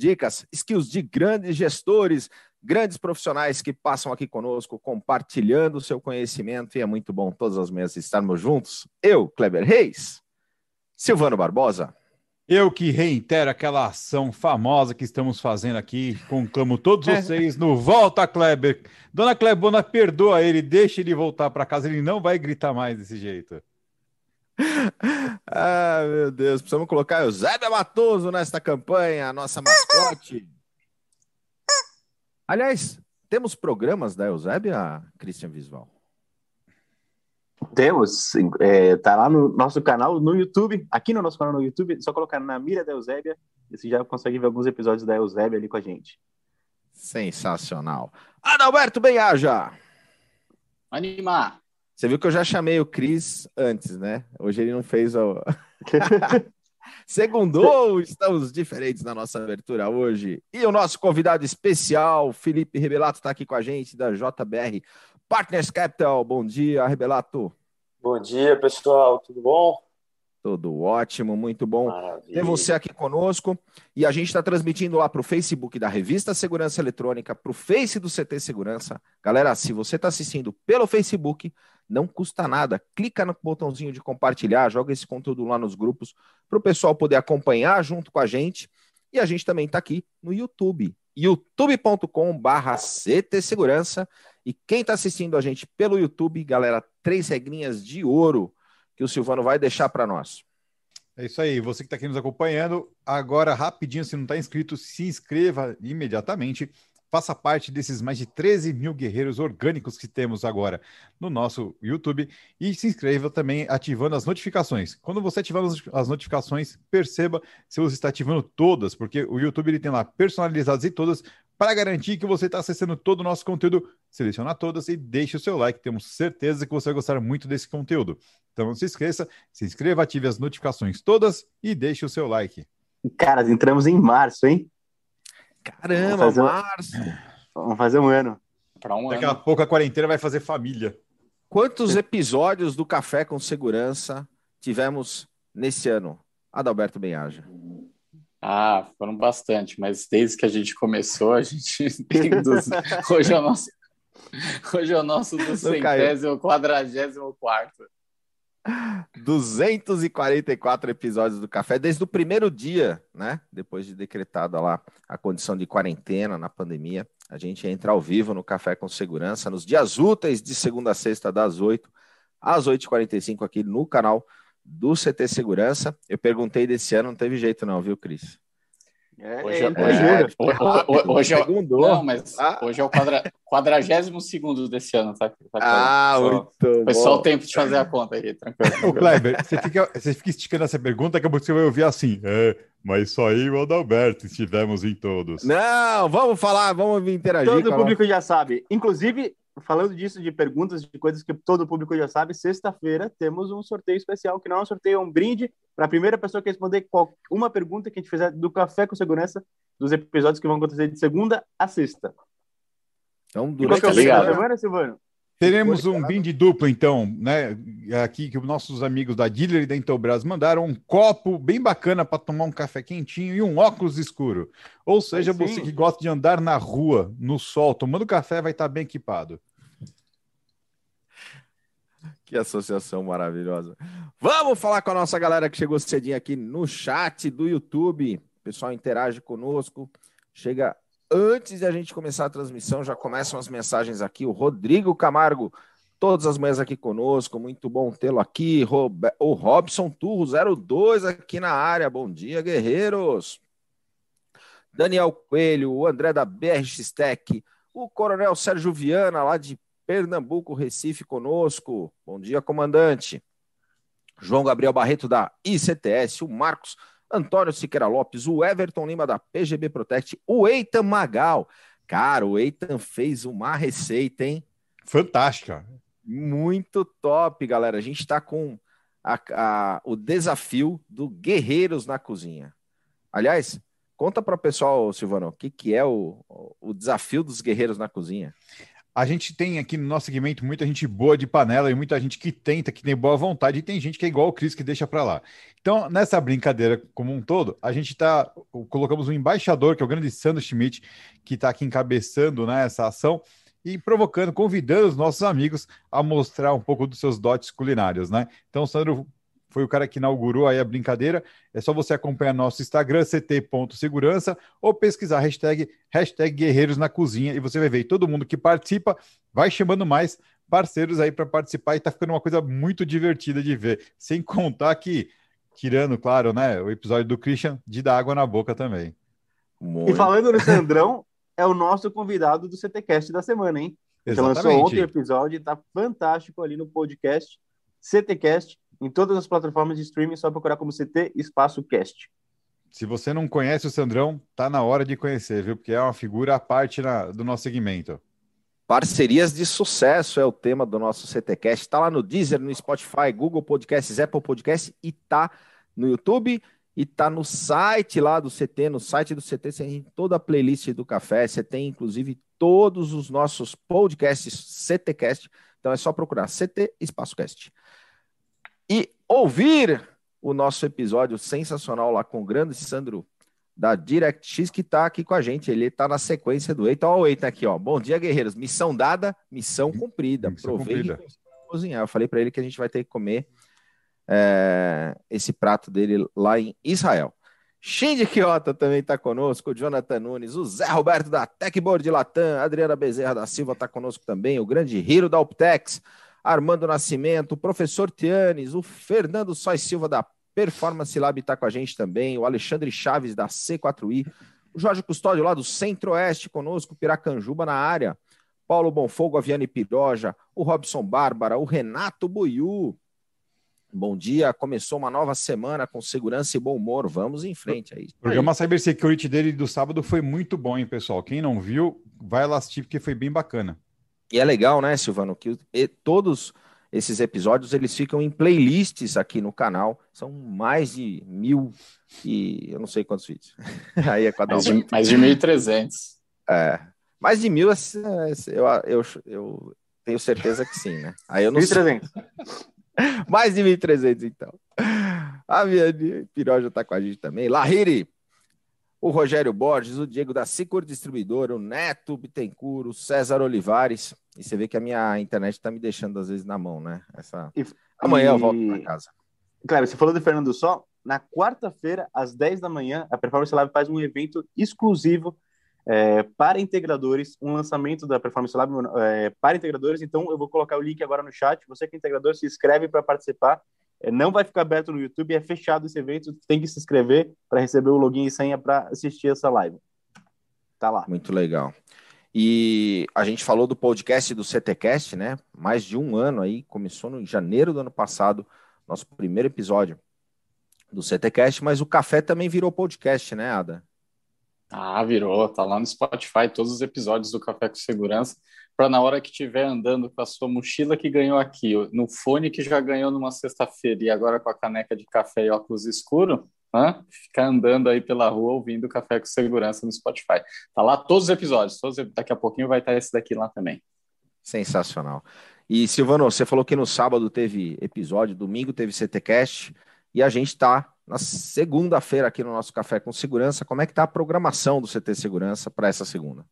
dicas, skills de grandes gestores, grandes profissionais que passam aqui conosco, compartilhando o seu conhecimento, e é muito bom todas as meses estarmos juntos. Eu, Kleber Reis, Silvano Barbosa. Eu que reitero aquela ação famosa que estamos fazendo aqui, conclamo todos vocês no Volta Kleber. Dona Clebona, perdoa ele, deixa ele voltar para casa, ele não vai gritar mais desse jeito ah, meu Deus, precisamos colocar Eusébio Matoso nesta campanha, a nossa mascote. Aliás, temos programas da Eusébia, Christian Visual? Temos, é, tá lá no nosso canal no YouTube, aqui no nosso canal no YouTube, só colocar na mira da Eusébia, e você já consegue ver alguns episódios da Eusébia ali com a gente. Sensacional. Adalberto Benhaja. Animar. Você viu que eu já chamei o Cris antes, né? Hoje ele não fez o. Segundou, estamos diferentes na nossa abertura hoje. E o nosso convidado especial, Felipe Rebelato, está aqui com a gente, da JBR Partners Capital. Bom dia, Rebelato. Bom dia, pessoal. Tudo bom? Tudo ótimo, muito bom Maravilha. ter você aqui conosco. E a gente está transmitindo lá para o Facebook da Revista Segurança Eletrônica, para o Face do CT Segurança. Galera, se você está assistindo pelo Facebook, não custa nada. Clica no botãozinho de compartilhar, joga esse conteúdo lá nos grupos para o pessoal poder acompanhar junto com a gente. E a gente também está aqui no YouTube, youtube.com/barra CT Segurança. E quem está assistindo a gente pelo YouTube, galera, três regrinhas de ouro que o Silvano vai deixar para nós. É isso aí, você que está aqui nos acompanhando, agora rapidinho, se não está inscrito, se inscreva imediatamente Faça parte desses mais de 13 mil guerreiros orgânicos que temos agora no nosso YouTube e se inscreva também ativando as notificações. Quando você ativar as notificações, perceba se você está ativando todas, porque o YouTube ele tem lá personalizadas e todas para garantir que você está acessando todo o nosso conteúdo. Seleciona todas e deixe o seu like. Temos certeza que você vai gostar muito desse conteúdo. Então não se esqueça, se inscreva, ative as notificações todas e deixe o seu like. Caras, entramos em março, hein? Caramba, março. Vamos fazer um ano. Um Daqui ano. a pouco a quarentena vai fazer família. Quantos episódios do Café com Segurança tivemos nesse ano? Adalberto Benhaja. Ah, foram bastante, mas desde que a gente começou, a gente tem dos... hoje é o nosso hoje é o nosso do centésimo, quadragésimo quarto. 244 episódios do café desde o primeiro dia, né? Depois de decretada lá a condição de quarentena na pandemia, a gente entra ao vivo no Café com Segurança nos dias úteis de segunda a sexta das 8 às 8h45 aqui no canal do CT Segurança. Eu perguntei desse ano, não teve jeito não, viu, Cris? É, hoje, é, é, hoje, hoje, é, não, mas ah. hoje é o quadragésimo segundo desse ano, tá? tá ah, só, muito Foi bom. só o tempo de fazer a conta aí, tranquilo. Ô, Kleber, você fica, você fica esticando essa pergunta, que você vai ouvir assim, é, mas só aí o Adalberto estivemos em todos. Não, vamos falar, vamos interagir. Todo o público já sabe. Inclusive, falando disso, de perguntas, de coisas que todo o público já sabe, sexta-feira temos um sorteio especial, que não é um sorteio, é um brinde para a primeira pessoa que responder uma pergunta que a gente fizer do Café com Segurança, dos episódios que vão acontecer de segunda a sexta. Então, durante a semana, Silvano? Teremos um brinde duplo, então, né? Aqui que os nossos amigos da Dealer e da Intelbras mandaram um copo bem bacana para tomar um café quentinho e um óculos escuro. Ou seja, você que gosta de andar na rua, no sol, tomando café, vai estar bem equipado. Que associação maravilhosa. Vamos falar com a nossa galera que chegou cedinho aqui no chat do YouTube. O pessoal interage conosco. Chega antes de a gente começar a transmissão, já começam as mensagens aqui. O Rodrigo Camargo, todas as manhãs aqui conosco. Muito bom tê-lo aqui. O Robson Turro, 02 aqui na área. Bom dia, guerreiros. Daniel Coelho, o André da BRX Tech, o Coronel Sérgio Viana, lá de Pernambuco, Recife, conosco. Bom dia, comandante. João Gabriel Barreto, da ICTS. O Marcos Antônio Siqueira Lopes, o Everton Lima da PGB Protect, o Eitan Magal. Cara, o Eitan fez uma receita, hein? Fantástica. Muito top, galera. A gente está com a, a, o desafio do Guerreiros na Cozinha. Aliás, conta para o pessoal, Silvano, o que, que é o, o desafio dos Guerreiros na Cozinha. A gente tem aqui no nosso segmento muita gente boa de panela e muita gente que tenta, que tem boa vontade, e tem gente que é igual o Cris que deixa para lá. Então, nessa brincadeira como um todo, a gente tá colocamos um embaixador, que é o grande Sandro Schmidt, que está aqui encabeçando né, essa ação e provocando, convidando os nossos amigos a mostrar um pouco dos seus dotes culinários, né? Então, Sandro foi o cara que inaugurou aí a brincadeira. É só você acompanhar nosso Instagram, ct.segurança, ou pesquisar hashtag, hashtag Guerreiros na Cozinha, e você vai ver todo mundo que participa, vai chamando mais parceiros aí para participar, e tá ficando uma coisa muito divertida de ver. Sem contar que, tirando, claro, né, o episódio do Christian, de dar água na boca também. Muito. E falando no Sandrão, é o nosso convidado do CTCast da semana, hein? Exatamente. Você lançou ontem o episódio, tá fantástico ali no podcast CTCast em todas as plataformas de streaming, só procurar como CT Espaço Cast. Se você não conhece o Sandrão, tá na hora de conhecer, viu? Porque é uma figura à parte na, do nosso segmento. Parcerias de sucesso é o tema do nosso CTcast. Está lá no Deezer, no Spotify, Google Podcasts, Apple Podcasts e tá no YouTube e tá no site lá do CT, no site do CT você tem toda a playlist do café, você tem inclusive todos os nossos podcasts CTcast. Então é só procurar CT Espaço Cast e ouvir o nosso episódio sensacional lá com o grande Sandro da DirectX que está aqui com a gente. Ele está na sequência do Eita. Olha o Eita aqui, ó. Bom dia, guerreiros. Missão dada, missão cumprida. Missão Provei cumprida. cozinhar. Eu falei para ele que a gente vai ter que comer é, esse prato dele lá em Israel. Shindy Quiota também está conosco, o Jonathan Nunes, o Zé Roberto da Techboard Latam, a Adriana Bezerra da Silva está conosco também, o grande Hiro da Optex, Armando Nascimento, o professor Tianes, o Fernando Sois Silva da Performance Lab está com a gente também, o Alexandre Chaves da C4I, o Jorge Custódio lá do Centro-Oeste conosco, Piracanjuba na área, Paulo Bonfogo, Aviane Piroja, o Robson Bárbara, o Renato Buiu. Bom dia, começou uma nova semana com segurança e bom humor. Vamos em frente aí. O programa Cybersecurity dele do sábado foi muito bom, hein, pessoal? Quem não viu, vai lá assistir porque foi bem bacana. E é legal, né, Silvano, que todos esses episódios eles ficam em playlists aqui no canal. São mais de mil e eu não sei quantos vídeos. Aí é cada um. Mais de, mais de 1.300. É. Mais de mil, eu, eu, eu tenho certeza que sim, né? Aí eu não 1.300. mais de 1.300, então. A minha Piroja está com a gente também. Lahiri, o Rogério Borges, o Diego da Cicor Distribuidora, o Neto Bittencourt, o César Olivares. E você vê que a minha internet está me deixando às vezes na mão, né? Essa... E, Amanhã e... eu volto para casa. Claro, você falou do Fernando Só. Na quarta-feira, às 10 da manhã, a Performance Lab faz um evento exclusivo é, para integradores, um lançamento da Performance Lab é, para integradores. Então, eu vou colocar o link agora no chat. Você que é integrador, se inscreve para participar. É, não vai ficar aberto no YouTube, é fechado esse evento, tem que se inscrever para receber o login e senha para assistir essa live. Tá lá. Muito legal. E a gente falou do podcast do CTcast, né? Mais de um ano aí, começou no janeiro do ano passado, nosso primeiro episódio do CTcast, mas o café também virou podcast, né, Ada? Ah, virou, tá lá no Spotify todos os episódios do Café com Segurança para na hora que estiver andando com a sua mochila que ganhou aqui, no fone que já ganhou numa sexta-feira e agora com a caneca de café e óculos escuro, né? ficar andando aí pela rua ouvindo Café com Segurança no Spotify. Tá lá todos os episódios, todos, daqui a pouquinho vai estar esse daqui lá também. Sensacional. E Silvano, você falou que no sábado teve episódio, domingo teve CTcast e a gente está na segunda-feira aqui no nosso Café com Segurança. Como é que tá a programação do CT Segurança para essa segunda?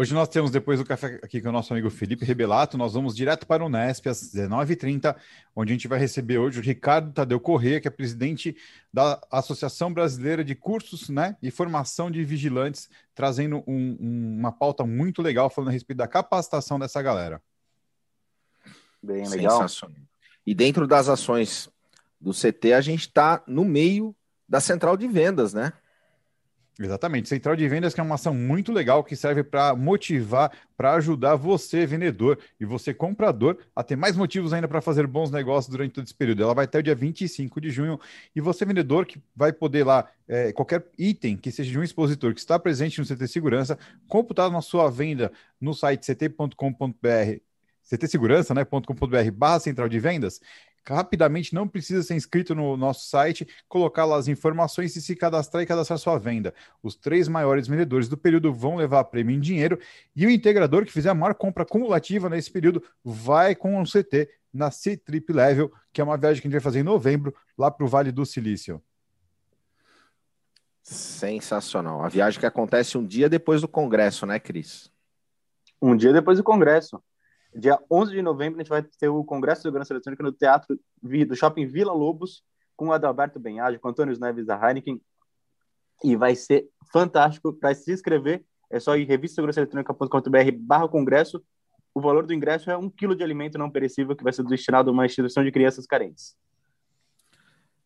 Hoje nós temos, depois do café aqui com o nosso amigo Felipe Rebelato, nós vamos direto para o Nesp às 19h30, onde a gente vai receber hoje o Ricardo Tadeu Corrêa, que é presidente da Associação Brasileira de Cursos né, e Formação de Vigilantes, trazendo um, um, uma pauta muito legal falando a respeito da capacitação dessa galera. Bem legal. E dentro das ações do CT, a gente está no meio da central de vendas, né? Exatamente. Central de Vendas que é uma ação muito legal que serve para motivar, para ajudar você, vendedor, e você, comprador, a ter mais motivos ainda para fazer bons negócios durante todo esse período. Ela vai até o dia 25 de junho, e você, vendedor, que vai poder lá, é, qualquer item que seja de um expositor que está presente no CT Segurança, computar na sua venda no site ct.com.br ctsegurança.com.br né, barra central de vendas, rapidamente, não precisa ser inscrito no nosso site, colocar lá as informações e se cadastrar e cadastrar sua venda. Os três maiores vendedores do período vão levar prêmio em dinheiro e o integrador que fizer a maior compra cumulativa nesse período vai com o CT na C-Trip Level, que é uma viagem que a gente vai fazer em novembro, lá para o Vale do Silício. Sensacional. A viagem que acontece um dia depois do congresso, né, Cris? Um dia depois do congresso. Dia 11 de novembro, a gente vai ter o Congresso de Segurança Eletrônica no Teatro do Shopping Vila Lobos, com o Adalberto Benhage, com Antônio Neves da Heineken. E vai ser fantástico. Para se inscrever, é só ir revistasegurançaeletrônica.com.br barra congresso. O valor do ingresso é um quilo de alimento não perecível que vai ser destinado a uma instituição de crianças carentes.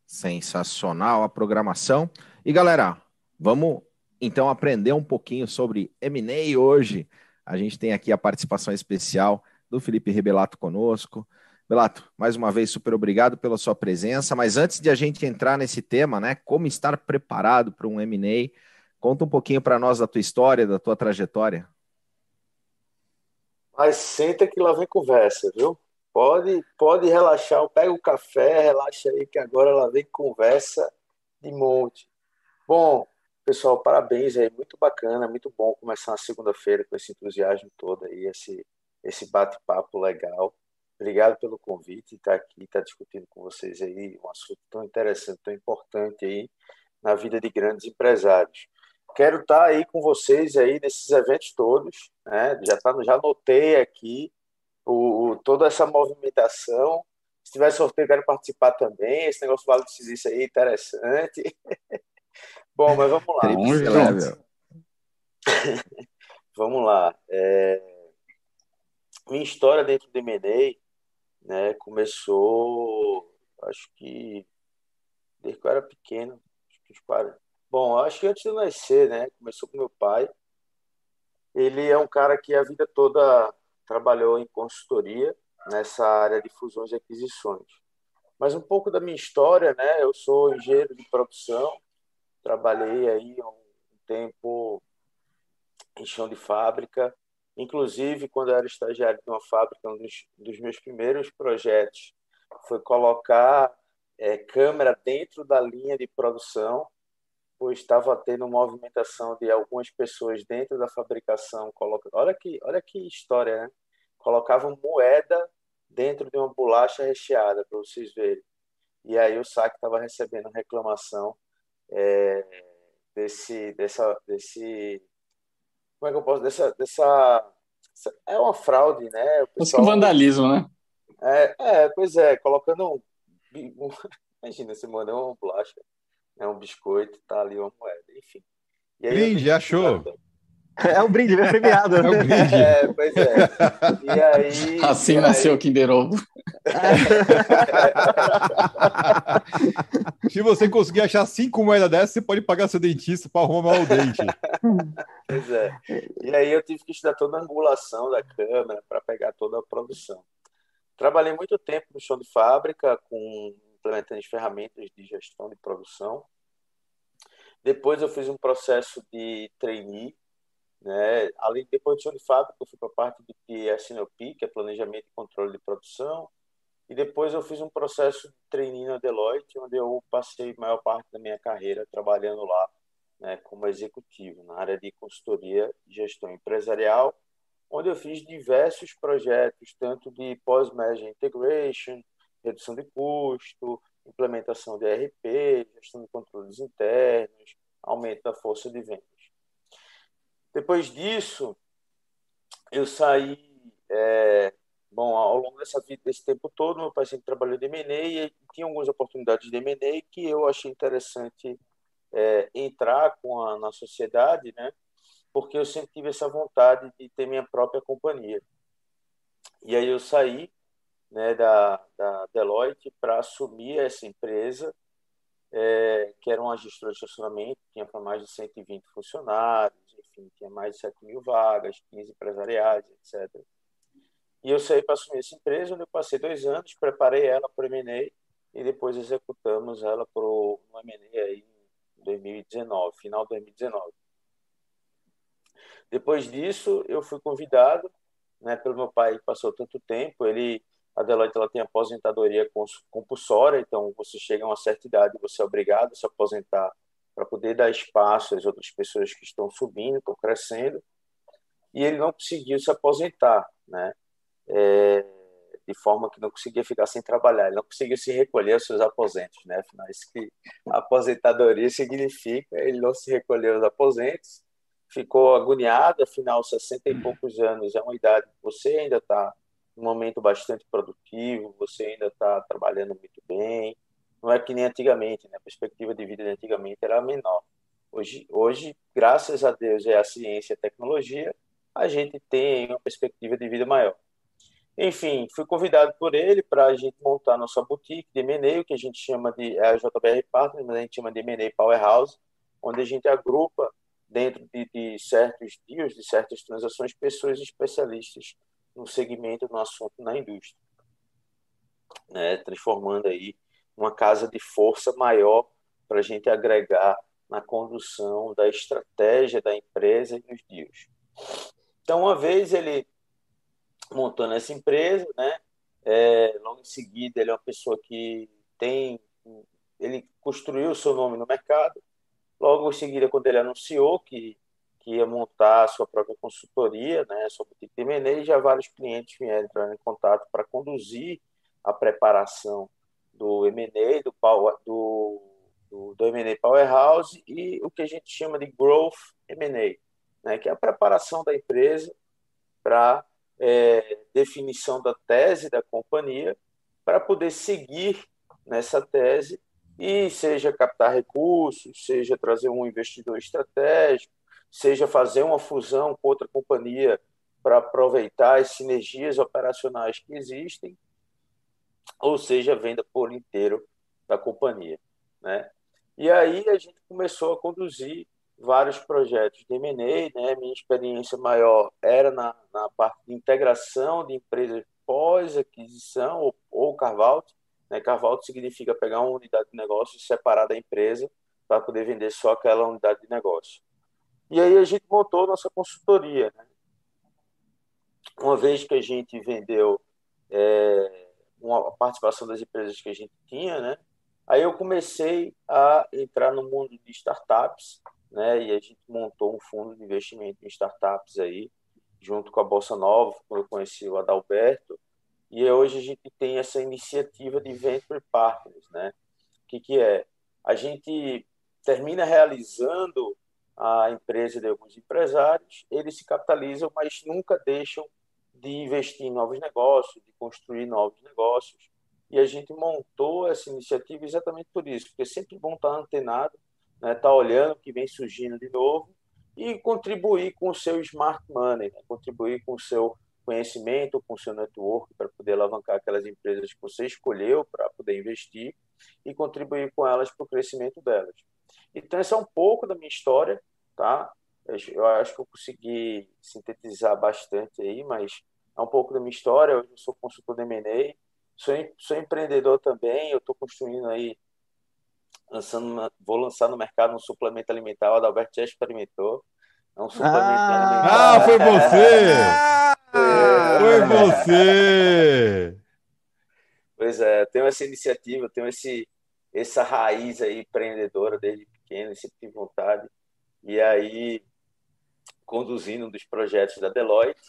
Sensacional a programação. E galera, vamos então aprender um pouquinho sobre M&A hoje. A gente tem aqui a participação especial do Felipe Rebelato conosco. Belato, mais uma vez, super obrigado pela sua presença. Mas antes de a gente entrar nesse tema, né, como estar preparado para um M&A, conta um pouquinho para nós da tua história, da tua trajetória. Mas senta que lá vem conversa, viu? Pode, pode relaxar, pega o café, relaxa aí que agora lá vem conversa de monte. Bom, pessoal, parabéns aí, muito bacana, muito bom começar a segunda-feira com esse entusiasmo todo aí, esse esse bate-papo legal. Obrigado pelo convite, estar aqui, estar discutindo com vocês aí um assunto tão interessante, tão importante aí na vida de grandes empresários. Quero estar aí com vocês aí nesses eventos todos, né? Já tá, já anotei aqui o, toda essa movimentação. Se tiver sorteio, quero participar também. Esse negócio vale de isso aí interessante. Bom, mas vamos lá. Vamos, vamos lá. É... Minha história dentro do M&A né, começou, acho que desde que eu era pequeno, acho Bom, acho que antes de eu nascer, né, começou com meu pai. Ele é um cara que a vida toda trabalhou em consultoria nessa área de fusões e aquisições. Mas um pouco da minha história, né, eu sou engenheiro de produção, trabalhei aí um tempo em chão de fábrica, Inclusive, quando eu era estagiário de uma fábrica, um dos, dos meus primeiros projetos foi colocar é, câmera dentro da linha de produção, pois estava tendo movimentação de algumas pessoas dentro da fabricação. Coloca... Olha, que, olha que história, né? Colocavam moeda dentro de uma bolacha recheada, para vocês verem. E aí o SAC estava recebendo reclamação é, desse, dessa, desse como é que eu posso dessa dessa é uma fraude, né? O pessoal, vandalismo, né? É, é, pois é, colocando um, um imagina você manda uma bolacha, né, um biscoito, tá ali uma moeda, enfim. E aí, Brinde, achou? É um brinde, é premiado. É um brinde. É, pois é. E aí. Assim e nasceu o Kinder Ovo. Se você conseguir achar cinco moedas dessas, você pode pagar seu dentista para arrumar o dente. Pois é. E aí eu tive que estudar toda a angulação da câmera para pegar toda a produção. Trabalhei muito tempo no chão de fábrica, com implementando ferramentas de gestão de produção. Depois eu fiz um processo de trainee né? Além, de chão de fábrica, eu fui para a parte de PSNOP, que é Planejamento e Controle de Produção. E depois eu fiz um processo de treininho na Deloitte, onde eu passei a maior parte da minha carreira trabalhando lá né, como executivo, na área de consultoria e gestão empresarial, onde eu fiz diversos projetos, tanto de pós-merger integration, redução de custo, implementação de ERP, gestão de controles internos, aumento da força de venda. Depois disso, eu saí. É, bom, ao longo dessa vida, desse tempo todo, meu pai sempre trabalhou de M&A e tinha algumas oportunidades de M&A que eu achei interessante é, entrar com a, na sociedade, né? Porque eu sempre tive essa vontade de ter minha própria companhia. E aí eu saí né, da, da Deloitte para assumir essa empresa é, que era uma gestora de estacionamento, tinha para mais de 120 funcionários, enfim, tinha mais de 7 mil vagas, 15 empresariais, etc. E eu saí para assumir essa empresa, onde eu passei dois anos, preparei ela para o M&A e depois executamos ela para o M&A aí em 2019, final de 2019. Depois disso, eu fui convidado, né, pelo meu pai que passou tanto tempo, ele a Deloitte ela tem aposentadoria compulsória, então você chega a uma certa idade, você é obrigado a se aposentar para poder dar espaço às outras pessoas que estão subindo, estão crescendo. E ele não conseguiu se aposentar, né? É, de forma que não conseguia ficar sem trabalhar, ele não conseguiu se recolher aos seus aposentos, né? Afinal, isso que aposentadoria significa, ele não se recolheu aos aposentos, ficou agoniado, afinal, 60 e poucos anos é uma idade que você ainda está um momento bastante produtivo, você ainda está trabalhando muito bem. Não é que nem antigamente, né? a perspectiva de vida de antigamente era menor. Hoje, hoje, graças a Deus e à ciência e à tecnologia, a gente tem uma perspectiva de vida maior. Enfim, fui convidado por ele para a gente montar nossa boutique de M&A, que a gente chama de é a JBR Partners, mas a gente chama de M&A Powerhouse, onde a gente agrupa dentro de, de certos dias, de certas transações, pessoas especialistas no segmento, no assunto, na indústria, né? transformando aí uma casa de força maior para a gente agregar na condução da estratégia da empresa e nos dias. Então, uma vez ele montando essa empresa, né? É, logo em seguida, ele é uma pessoa que tem, ele construiu o seu nome no mercado. Logo em seguida, quando ele anunciou que que ia montar a sua própria consultoria, né, sua boutique de já vários clientes vieram entrar em contato para conduzir a preparação do M&A, do, do, do, do M&A Powerhouse e o que a gente chama de Growth M&A, né, que é a preparação da empresa para é, definição da tese da companhia, para poder seguir nessa tese e seja captar recursos, seja trazer um investidor estratégico, seja fazer uma fusão com outra companhia para aproveitar as sinergias operacionais que existem, ou seja, venda por inteiro da companhia, né? E aí a gente começou a conduzir vários projetos de M&A, né? Minha experiência maior era na, na parte de integração de empresas pós-aquisição ou, ou carve-out. Né? Carve-out significa pegar uma unidade de negócio e separar da empresa para poder vender só aquela unidade de negócio. E aí a gente montou nossa consultoria. Né? Uma vez que a gente vendeu é, uma participação das empresas que a gente tinha, né? aí eu comecei a entrar no mundo de startups, né? e a gente montou um fundo de investimento em startups aí, junto com a Bolsa Nova, quando eu conheci o Adalberto, e hoje a gente tem essa iniciativa de Venture Partners, né? O que, que é? A gente termina realizando a empresa de alguns empresários, eles se capitalizam, mas nunca deixam de investir em novos negócios, de construir novos negócios. E a gente montou essa iniciativa exatamente por isso, porque é sempre bom estar antenado, né, estar olhando o que vem surgindo de novo e contribuir com o seu smart money, né, contribuir com o seu conhecimento, com o seu network para poder alavancar aquelas empresas que você escolheu para poder investir e contribuir com elas para o crescimento delas. Então, essa é um pouco da minha história, tá? Eu acho que eu consegui sintetizar bastante aí, mas é um pouco da minha história. Eu sou consultor de M&A, sou, sou empreendedor também. Eu estou construindo aí, lançando, vou lançar no mercado um suplemento alimentar. O Adalberto já experimentou. É um suplemento ah, alimentar. Ah, foi você! Ah, foi você! Pois é, eu tenho essa iniciativa, eu tenho esse, essa raiz aí empreendedora desde pequeno, sempre tive vontade. E aí, conduzindo um dos projetos da Deloitte,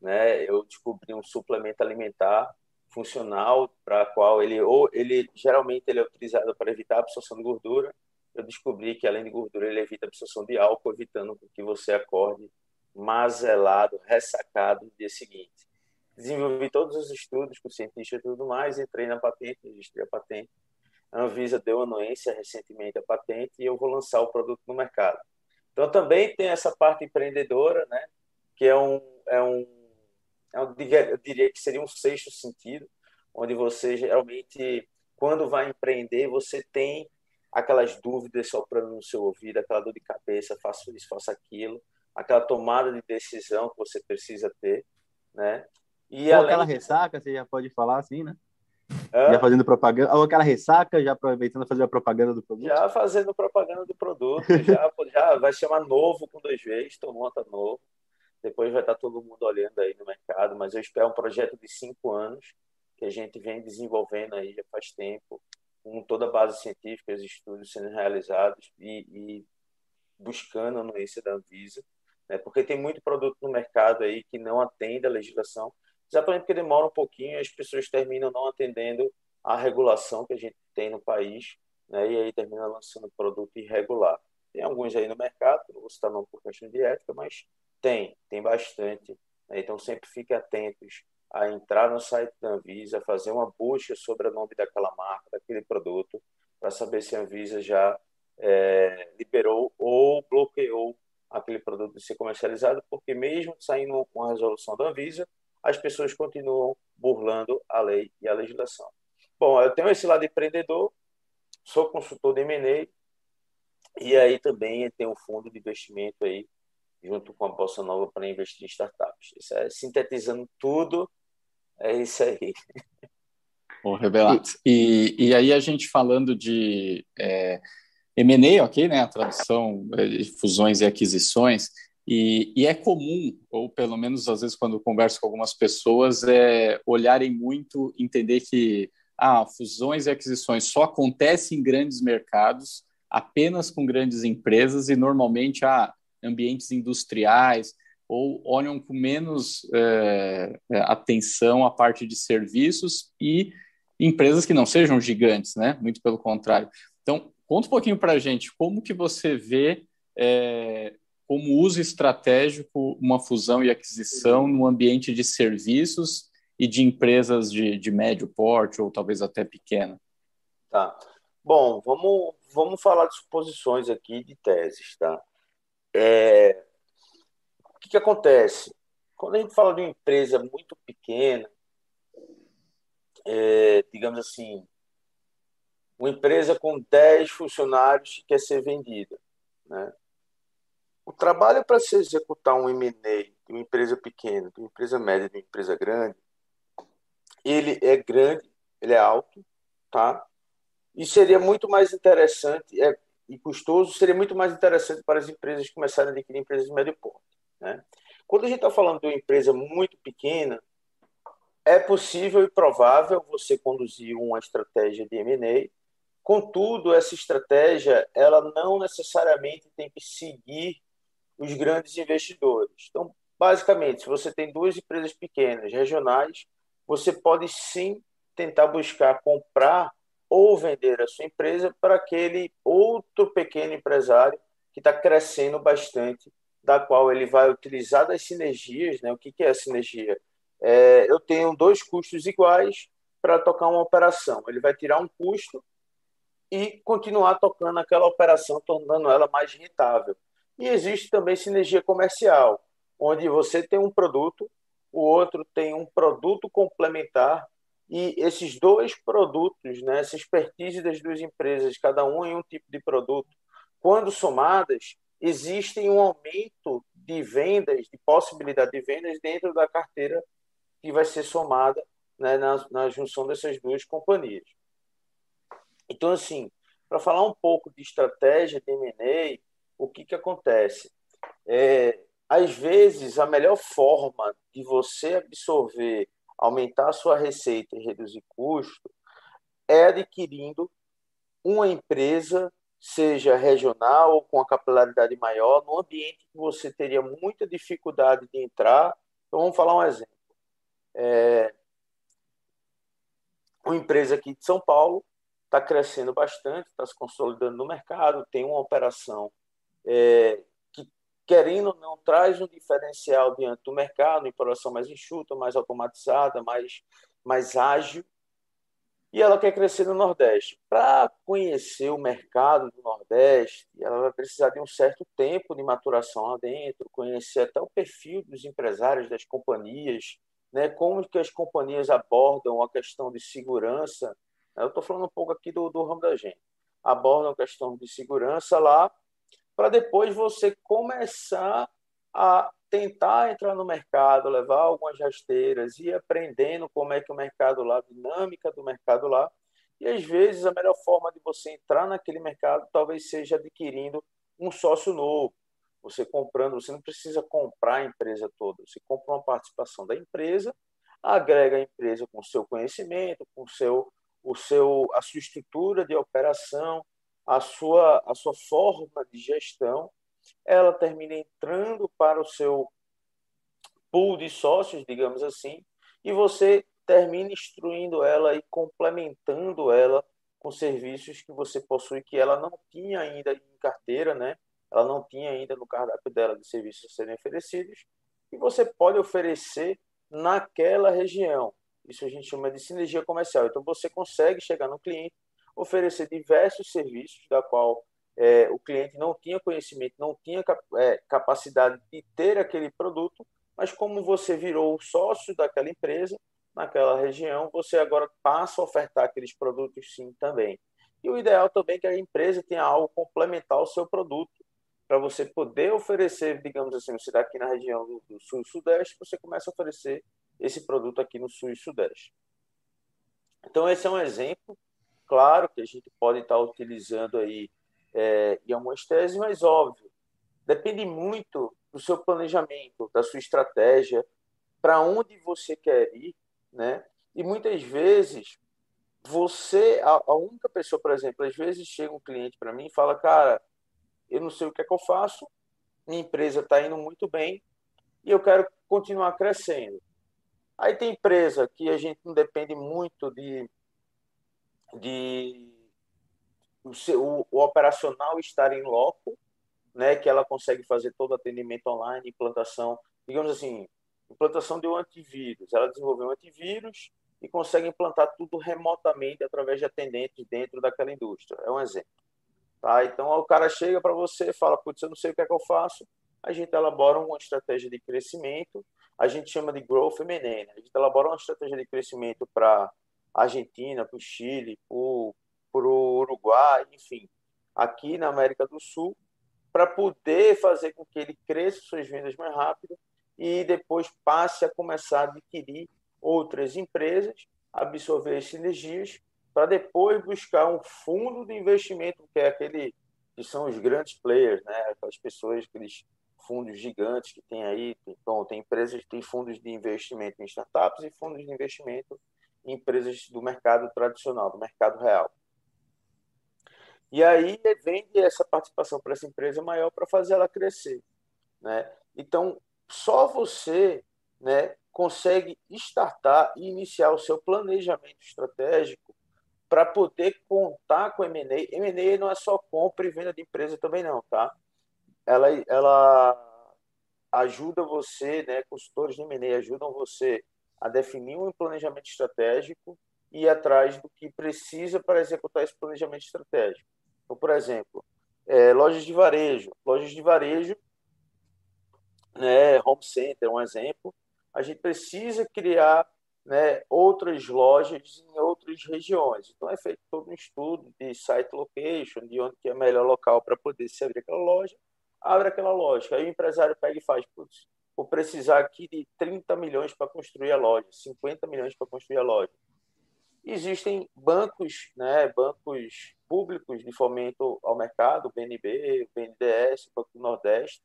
né, eu descobri um suplemento alimentar funcional para qual ele ou ele geralmente ele é utilizado para evitar a absorção de gordura. Eu descobri que além de gordura ele evita a absorção de álcool, evitando que você acorde mazelado, ressacado no dia seguinte. Desenvolvi todos os estudos com cientistas e tudo mais, entrei na patente, registrei a patente a Anvisa deu anuência recentemente à patente e eu vou lançar o produto no mercado. Então também tem essa parte empreendedora, né? Que é um, é um, é eu diria que seria um sexto sentido, onde você geralmente, quando vai empreender, você tem aquelas dúvidas soprando no seu ouvido, aquela dor de cabeça, faço isso, faço aquilo, aquela tomada de decisão que você precisa ter, né? E Ou aquela ressaca, você já pode falar assim, né? É. Já fazendo propaganda, ou aquela ressaca, já aproveitando fazer a propaganda do produto? Já fazendo propaganda do produto, já, já vai chamar novo com dois vezes, Tomota novo. Depois vai estar todo mundo olhando aí no mercado, mas eu espero um projeto de cinco anos que a gente vem desenvolvendo aí já faz tempo, com toda a base científica, os estudos sendo realizados e, e buscando a anuência da Anvisa, né? porque tem muito produto no mercado aí que não atende a legislação, exatamente porque demora um pouquinho as pessoas terminam não atendendo a regulação que a gente tem no país, né? e aí termina lançando produto irregular. Tem alguns aí no mercado, não vou citar não por questão de ética, mas tem, tem bastante. Né? Então sempre fiquem atentos a entrar no site da Anvisa, fazer uma busca sobre o nome daquela marca, daquele produto, para saber se a Anvisa já é, liberou ou bloqueou aquele produto de ser comercializado, porque mesmo saindo com a resolução da Anvisa, as pessoas continuam burlando a lei e a legislação. Bom, eu tenho esse lado empreendedor, sou consultor de M&A, e aí também tem um fundo de investimento aí, junto com a Bolsa Nova para investir em startups. Isso é sintetizando tudo é isso aí. Ô, Rebelato. E, e aí a gente falando de é, M&A, ok, né? A tradução de fusões e aquisições. E, e, é comum, ou pelo menos às vezes quando eu converso com algumas pessoas, é olharem muito, entender que ah, fusões e aquisições só acontecem em grandes mercados, apenas com grandes empresas e normalmente ah, ambientes industriais, ou olham com menos é, atenção à parte de serviços e empresas que não sejam gigantes, né? Muito pelo contrário. Então, conta um pouquinho para a gente como que você vê é, como uso estratégico uma fusão e aquisição no ambiente de serviços e de empresas de, de médio porte ou talvez até pequena. Tá. Bom, vamos, vamos falar de suposições aqui, de teses, tá? É, o que, que acontece? Quando a gente fala de uma empresa muito pequena, é, digamos assim, uma empresa com 10 funcionários que quer ser vendida. Né? O trabalho para se executar um M&A de uma empresa pequena, de uma empresa média, de uma empresa grande, ele é grande, ele é alto, tá? E seria muito mais interessante é, e custoso, seria muito mais interessante para as empresas começarem a adquirir empresas de médio porte. Né? Quando a gente está falando de uma empresa muito pequena, é possível e provável você conduzir uma estratégia de M&A. Contudo, essa estratégia ela não necessariamente tem que seguir os grandes investidores. Então, basicamente, se você tem duas empresas pequenas, regionais, você pode sim tentar buscar comprar ou vender a sua empresa para aquele outro pequeno empresário que está crescendo bastante da qual ele vai utilizar das sinergias. Né? O que, que é a sinergia? É, eu tenho dois custos iguais para tocar uma operação. Ele vai tirar um custo e continuar tocando aquela operação, tornando ela mais rentável. E existe também sinergia comercial, onde você tem um produto, o outro tem um produto complementar, e esses dois produtos, né, essa expertise das duas empresas, cada um em um tipo de produto, quando somadas, existem um aumento de vendas, de possibilidade de vendas dentro da carteira que vai ser somada né, na, na junção dessas duas companhias. Então, assim, para falar um pouco de estratégia de M&A, o que, que acontece? É, às vezes, a melhor forma de você absorver, aumentar a sua receita e reduzir custo é adquirindo uma empresa seja regional ou com a capilaridade maior, num ambiente que você teria muita dificuldade de entrar. Então, vamos falar um exemplo. É, uma empresa aqui de São Paulo está crescendo bastante, está se consolidando no mercado, tem uma operação é, querendo ou não, traz um diferencial diante do mercado, uma operação mais enxuta, mais automatizada, mais, mais ágil, e ela quer crescer no Nordeste. Para conhecer o mercado do Nordeste, ela vai precisar de um certo tempo de maturação lá dentro, conhecer até o perfil dos empresários das companhias, né, como que as companhias abordam a questão de segurança. Eu estou falando um pouco aqui do, do ramo da gente. abordam questão de segurança lá, para depois você começar a tentar entrar no mercado, levar algumas rasteiras e aprendendo como é que o mercado lá, a dinâmica do mercado lá. E às vezes a melhor forma de você entrar naquele mercado talvez seja adquirindo um sócio novo. Você comprando, você não precisa comprar a empresa toda, você compra uma participação da empresa, agrega a empresa com o seu conhecimento, com o seu, o seu, a sua estrutura de operação, a sua, a sua forma de gestão, ela termina entrando para o seu pool de sócios, digamos assim, e você termina instruindo ela e complementando ela com serviços que você possui que ela não tinha ainda em carteira, né? Ela não tinha ainda no cardápio dela de serviços a serem oferecidos e você pode oferecer naquela região. Isso a gente chama de sinergia comercial. Então você consegue chegar no cliente, oferecer diversos serviços da qual é, o cliente não tinha conhecimento, não tinha é, capacidade de ter aquele produto, mas como você virou sócio daquela empresa naquela região, você agora passa a ofertar aqueles produtos sim também. E o ideal também é que a empresa tenha algo complementar ao seu produto, para você poder oferecer, digamos assim, você está aqui na região do, do sul e sudeste, você começa a oferecer esse produto aqui no sul e sudeste. Então, esse é um exemplo, claro, que a gente pode estar utilizando aí é, em algumas teses, mas óbvio, depende muito do seu planejamento, da sua estratégia, para onde você quer ir, né? E muitas vezes você, a, a única pessoa, por exemplo, às vezes chega um cliente para mim e fala, cara, eu não sei o que é que eu faço, minha empresa está indo muito bem e eu quero continuar crescendo. Aí tem empresa que a gente não depende muito de, de o, seu, o, operacional estar em loco, né, que ela consegue fazer todo atendimento online, implantação, digamos assim, implantação de um antivírus. Ela desenvolveu um antivírus e consegue implantar tudo remotamente através de atendentes dentro daquela indústria. É um exemplo. Tá? Então, o cara chega para você fala, putz, eu não sei o que é que eu faço. A gente elabora uma estratégia de crescimento, a gente chama de growth M&A. Né? A gente elabora uma estratégia de crescimento para Argentina, para o Chile, para o Uruguai, enfim, aqui na América do Sul, para poder fazer com que ele cresça suas vendas mais rápido e depois passe a começar a adquirir outras empresas, absorver as sinergias para depois buscar um fundo de investimento, que é aquele que são os grandes players, né? aquelas pessoas, aqueles fundos gigantes que tem aí. Então, tem empresas que têm fundos de investimento em startups e fundos de investimento empresas do mercado tradicional, do mercado real. E aí vende essa participação para essa empresa maior para fazer ela crescer. Né? Então, só você né, consegue startar e iniciar o seu planejamento estratégico para poder contar com M&A. M&A não é só compra e venda de empresa também não, tá? Ela, ela ajuda você, né, consultores de M&A ajudam você a definir um planejamento estratégico e ir atrás do que precisa para executar esse planejamento estratégico. Então, por exemplo, é, lojas de varejo. Lojas de varejo, né, home center, um exemplo. A gente precisa criar né, outras lojas em outras regiões. Então é feito todo um estudo de site location, de onde que é o melhor local para poder se abrir aquela loja, abre aquela loja. Aí o empresário pega e faz, putz, vou precisar aqui de 30 milhões para construir a loja, 50 milhões para construir a loja. Existem bancos, né, bancos públicos de fomento ao mercado, o BNB, o BNDES, o Banco do Nordeste,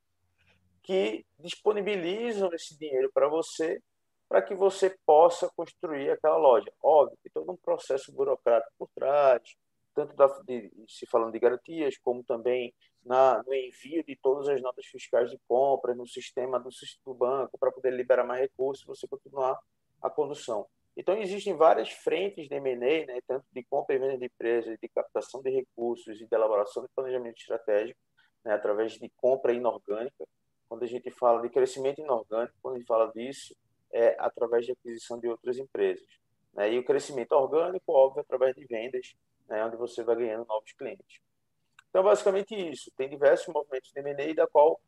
que disponibilizam esse dinheiro para você para que você possa construir aquela loja. Óbvio, tem todo um processo burocrático por trás, tanto da, de, se falando de garantias, como também na, no envio de todas as notas fiscais de compra, no sistema do, do banco, para poder liberar mais recursos você continuar a condução. Então, existem várias frentes de M&A, né, tanto de compra e venda de empresas, de captação de recursos e de elaboração de planejamento estratégico, né, através de compra inorgânica. Quando a gente fala de crescimento inorgânico, quando a gente fala disso, é, através de aquisição de outras empresas. Né? E o crescimento orgânico, óbvio, através de vendas, né? onde você vai ganhando novos clientes. Então, basicamente isso. Tem diversos movimentos de M&A da qual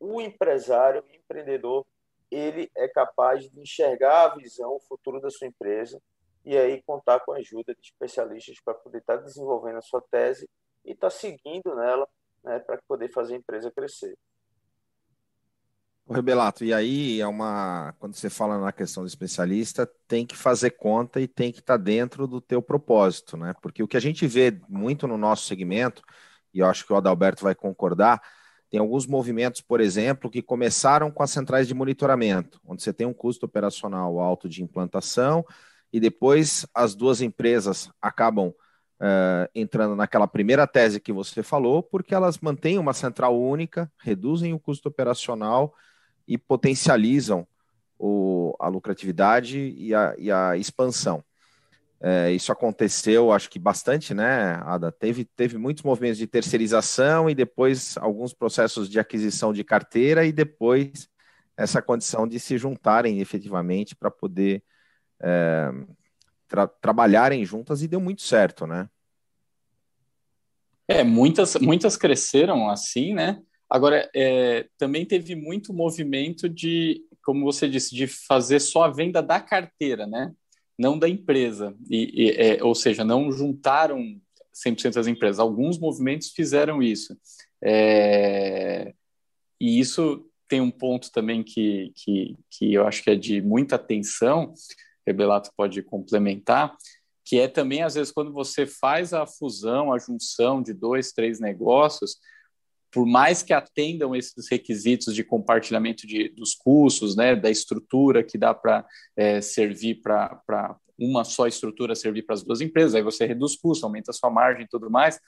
o empresário, o empreendedor, ele é capaz de enxergar a visão, o futuro da sua empresa e aí contar com a ajuda de especialistas para poder estar desenvolvendo a sua tese e está seguindo nela né, para poder fazer a empresa crescer. O Rebelato, e aí é uma. Quando você fala na questão do especialista, tem que fazer conta e tem que estar tá dentro do teu propósito, né? Porque o que a gente vê muito no nosso segmento, e eu acho que o Adalberto vai concordar, tem alguns movimentos, por exemplo, que começaram com as centrais de monitoramento, onde você tem um custo operacional alto de implantação, e depois as duas empresas acabam uh, entrando naquela primeira tese que você falou, porque elas mantêm uma central única, reduzem o custo operacional e potencializam o, a lucratividade e a, e a expansão. É, isso aconteceu, acho que bastante, né, Ada? Teve, teve muitos movimentos de terceirização e depois alguns processos de aquisição de carteira e depois essa condição de se juntarem efetivamente para poder é, tra trabalharem juntas e deu muito certo, né? É, muitas, muitas cresceram assim, né? Agora, é, também teve muito movimento de, como você disse, de fazer só a venda da carteira, né? Não da empresa. E, e é, ou seja, não juntaram 100% das empresas. Alguns movimentos fizeram isso. É, e isso tem um ponto também que, que, que eu acho que é de muita atenção, Rebelato pode complementar, que é também, às vezes, quando você faz a fusão, a junção de dois, três negócios, por mais que atendam esses requisitos de compartilhamento de, dos custos, né, da estrutura que dá para é, servir para uma só estrutura servir para as duas empresas, aí você reduz custos, aumenta a sua margem e tudo mais,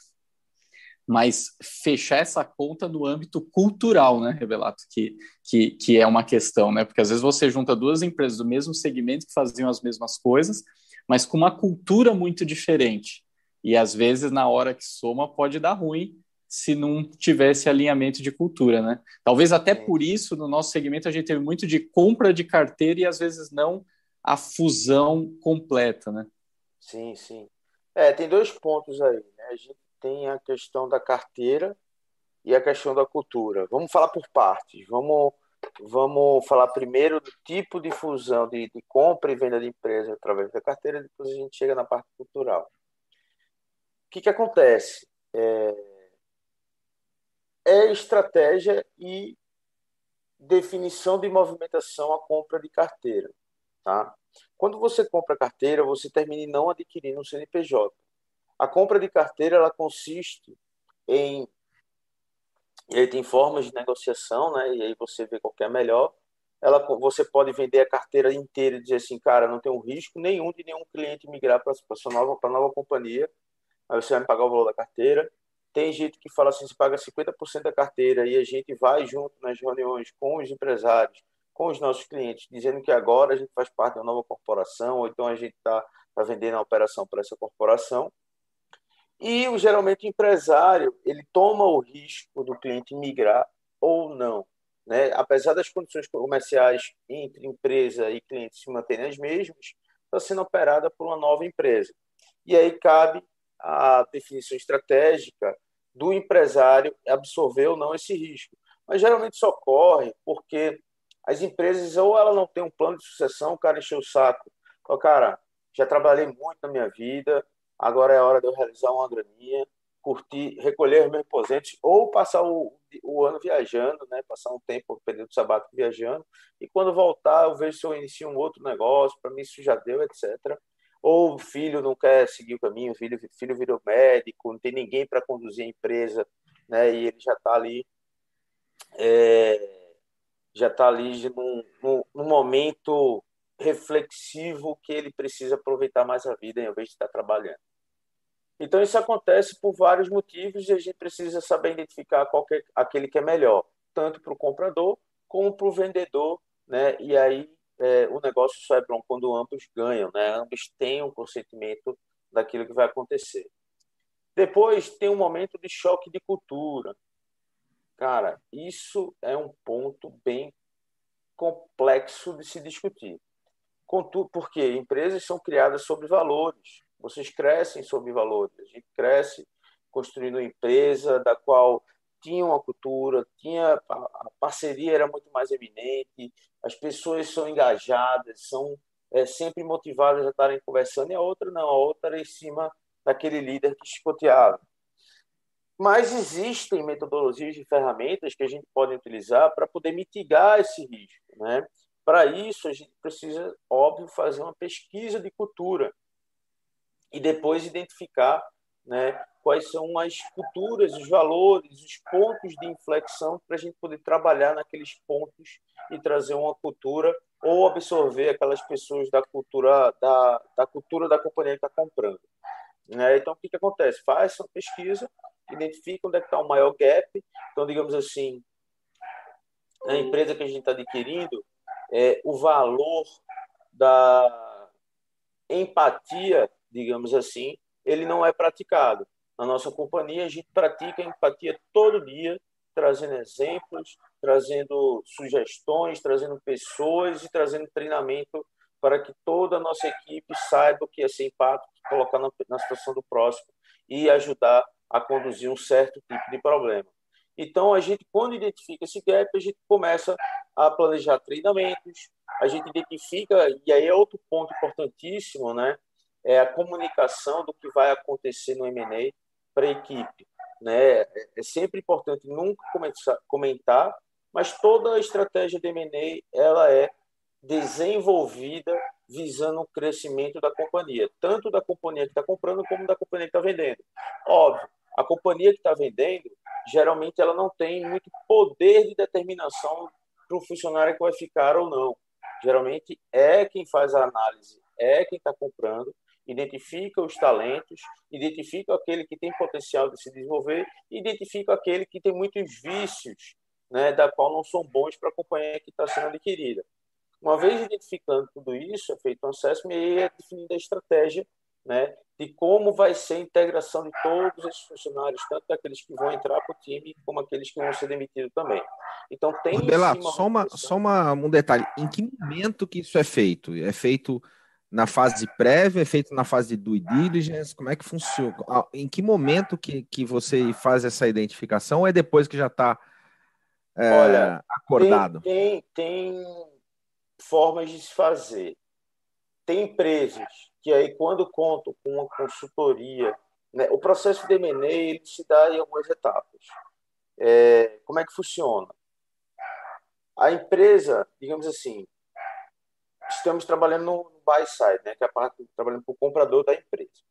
mas fechar essa conta no âmbito cultural, né, Revelato, que, que, que é uma questão, né, porque às vezes você junta duas empresas do mesmo segmento que faziam as mesmas coisas, mas com uma cultura muito diferente, e às vezes na hora que soma pode dar ruim, se não tivesse alinhamento de cultura, né? Talvez até por isso no nosso segmento a gente teve muito de compra de carteira e às vezes não a fusão completa, né? Sim, sim. É, tem dois pontos aí, né? A gente tem a questão da carteira e a questão da cultura. Vamos falar por partes. Vamos vamos falar primeiro do tipo de fusão de, de compra e venda de empresa através da carteira, depois a gente chega na parte cultural. O que, que acontece? É, é estratégia e definição de movimentação a compra de carteira. Tá? Quando você compra carteira, você termina não adquirindo um CNPJ. A compra de carteira ela consiste em e aí tem formas de negociação, né? E aí você vê qual é melhor. Ela, você pode vender a carteira inteira e dizer assim, cara, não tem um risco nenhum de nenhum cliente migrar para a nova, para nova companhia. Aí você vai pagar o valor da carteira. Tem gente que fala assim, você paga 50% da carteira e a gente vai junto nas reuniões com os empresários, com os nossos clientes, dizendo que agora a gente faz parte de uma nova corporação, ou então a gente está tá vendendo a operação para essa corporação. E geralmente o empresário ele toma o risco do cliente migrar ou não. Né? Apesar das condições comerciais entre empresa e cliente se manterem as mesmas, está sendo operada por uma nova empresa. E aí cabe a definição estratégica do empresário absorver ou não esse risco. Mas geralmente isso ocorre porque as empresas ou ela não tem um plano de sucessão, o cara encheu o saco. Fala, cara, já trabalhei muito na minha vida, agora é hora de eu realizar uma graninha, curtir, recolher os meus aposentos ou passar o, o ano viajando, né? passar um tempo, um período sabático viajando, e quando voltar eu vejo se eu inicio um outro negócio, para mim isso já deu, etc ou o filho não quer seguir o caminho, o filho, filho virou médico, não tem ninguém para conduzir a empresa, né? E ele já está ali, é, já está ali num, num, num, momento reflexivo que ele precisa aproveitar mais a vida em vez de estar trabalhando. Então isso acontece por vários motivos e a gente precisa saber identificar qual que é aquele que é melhor, tanto para o comprador como para o vendedor, né? E aí é, o negócio só é bom quando ambos ganham, né? Ambos têm um consentimento daquilo que vai acontecer. Depois tem um momento de choque de cultura. Cara, isso é um ponto bem complexo de se discutir. Contudo, porque empresas são criadas sobre valores. Vocês crescem sobre valores. A gente cresce construindo uma empresa da qual tinha uma cultura, tinha a parceria era muito mais eminente, as pessoas são engajadas, são é, sempre motivadas a estarem conversando, e a outra não, a outra era em cima daquele líder que chicoteava. Mas existem metodologias e ferramentas que a gente pode utilizar para poder mitigar esse risco. Né? Para isso, a gente precisa, óbvio, fazer uma pesquisa de cultura e depois identificar né, quais são as culturas, os valores, os pontos de inflexão para a gente poder trabalhar naqueles pontos e trazer uma cultura ou absorver aquelas pessoas da cultura da, da cultura da companhia que está comprando. Né? Então, o que, que acontece? Faz uma pesquisa, identifica onde é está o maior gap. Então, digamos assim, a empresa que a gente está adquirindo, é, o valor da empatia, digamos assim, ele não é praticado. Na nossa companhia, a gente pratica empatia todo dia, trazendo exemplos, trazendo sugestões, trazendo pessoas e trazendo treinamento para que toda a nossa equipe saiba o que é ser empático, colocar na, na situação do próximo e ajudar a conduzir um certo tipo de problema. Então, a gente, quando identifica esse gap, a gente começa a planejar treinamentos, a gente identifica, e aí é outro ponto importantíssimo, né? É a comunicação do que vai acontecer no M&A para a equipe. Né? É sempre importante nunca comentar, mas toda a estratégia de M&A ela é desenvolvida visando o crescimento da companhia, tanto da companhia que está comprando como da companhia que está vendendo. Óbvio, a companhia que está vendendo, geralmente ela não tem muito poder de determinação para o funcionário que vai ficar ou não. Geralmente é quem faz a análise, é quem está comprando, identifica os talentos, identifica aquele que tem potencial de se desenvolver, identifica aquele que tem muitos vícios, né, da qual não são bons para a companhia que está sendo adquirida. Uma vez identificando tudo isso, é feito um assessment e é definida a estratégia né, de como vai ser a integração de todos esses funcionários, tanto daqueles que vão entrar para o time, como aqueles que vão ser demitidos também. Então, tem. Bela, só, uma, só uma, um detalhe: em que momento que isso é feito? É feito na fase prévia, é feito na fase de due diligence? Como é que funciona? Em que momento que, que você faz essa identificação ou é depois que já está é, acordado? Tem, tem, tem formas de se fazer. Tem empresas que aí, quando contam com uma consultoria, né, o processo de M&A se dá em algumas etapas. É, como é que funciona? A empresa, digamos assim, estamos trabalhando no buy side, né, que é a parte trabalhando para o comprador da empresa.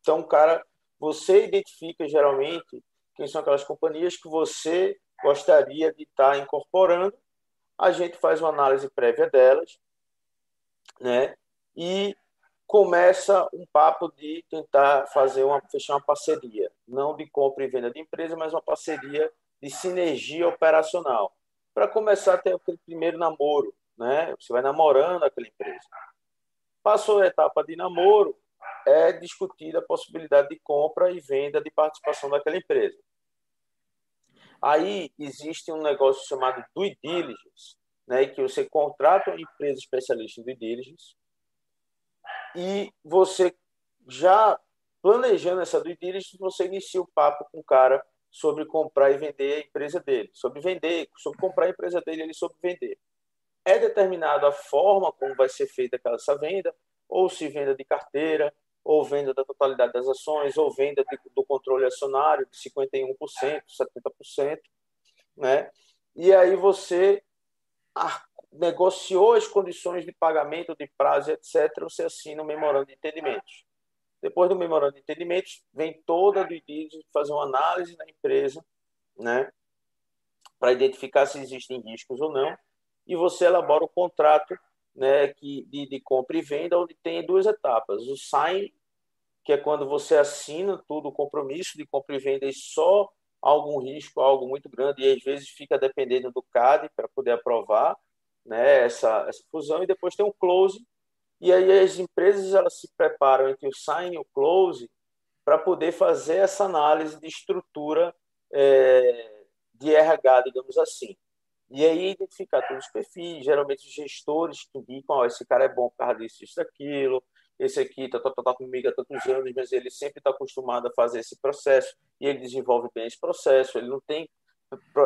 Então, cara, você identifica geralmente quem são aquelas companhias que você gostaria de estar incorporando. A gente faz uma análise prévia delas, né? E começa um papo de tentar fazer uma fechar uma parceria, não de compra e venda de empresa, mas uma parceria de sinergia operacional, para começar a ter aquele primeiro namoro, né? Você vai namorando aquela empresa. Passou a etapa de namoro, é discutida a possibilidade de compra e venda de participação daquela empresa. Aí existe um negócio chamado due diligence, né, que você contrata uma empresa especialista em due diligence e você já planejando essa due diligence, você inicia o papo com o cara sobre comprar e vender a empresa dele, sobre vender, sobre comprar a empresa dele, ele sobre vender. É determinada a forma como vai ser feita essa venda, ou se venda de carteira, ou venda da totalidade das ações, ou venda de, do controle acionário de 51%, 70%, né? E aí você negociou as condições de pagamento, de prazo, etc., você assina o um memorando de entendimentos. Depois do memorando de entendimentos, vem toda a diligence, fazer uma análise na empresa, né, para identificar se existem riscos ou não, e você elabora o contrato né, que, de, de compra e venda, onde tem duas etapas. O sign, que é quando você assina tudo o compromisso de compra e venda e só algum risco, algo muito grande, e às vezes fica dependendo do CAD para poder aprovar, né, essa, essa fusão, e depois tem um close, e aí as empresas elas se preparam entre o sign e o close para poder fazer essa análise de estrutura é, de RH, digamos assim. E aí identificar todos os perfis, geralmente os gestores que indicam, oh, esse cara é bom por causa disso, isso, aquilo, esse aqui está tá, tá, tá comigo há tantos anos, mas ele sempre está acostumado a fazer esse processo e ele desenvolve bem esse processo, ele não tem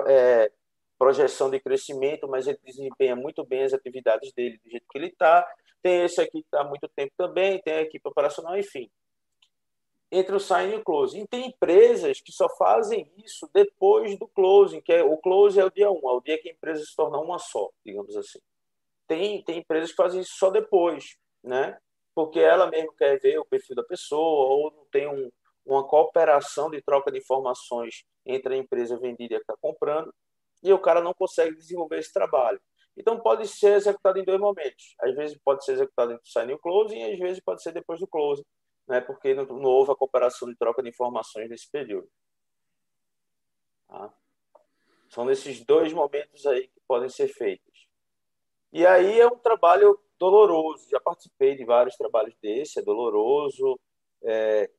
é, projeção de crescimento, mas ele desempenha muito bem as atividades dele do jeito que ele está. Tem esse aqui que está há muito tempo também, tem a equipe operacional, enfim. Entre o sign e o closing. E tem empresas que só fazem isso depois do closing, que é o closing é o dia 1, é o dia que a empresa se torna uma só, digamos assim. Tem, tem empresas que fazem isso só depois, né? Porque ela mesmo quer ver o perfil da pessoa ou não tem um, uma cooperação de troca de informações entre a empresa vendida e a que está comprando, e o cara não consegue desenvolver esse trabalho. Então, pode ser executado em dois momentos. Às vezes pode ser executado entre o sign e o closing, e às vezes pode ser depois do closing né, porque não, não houve a cooperação de troca de informações nesse período. Tá? São nesses dois momentos aí que podem ser feitos. E aí é um trabalho doloroso. Já participei de vários trabalhos desse, é doloroso. É,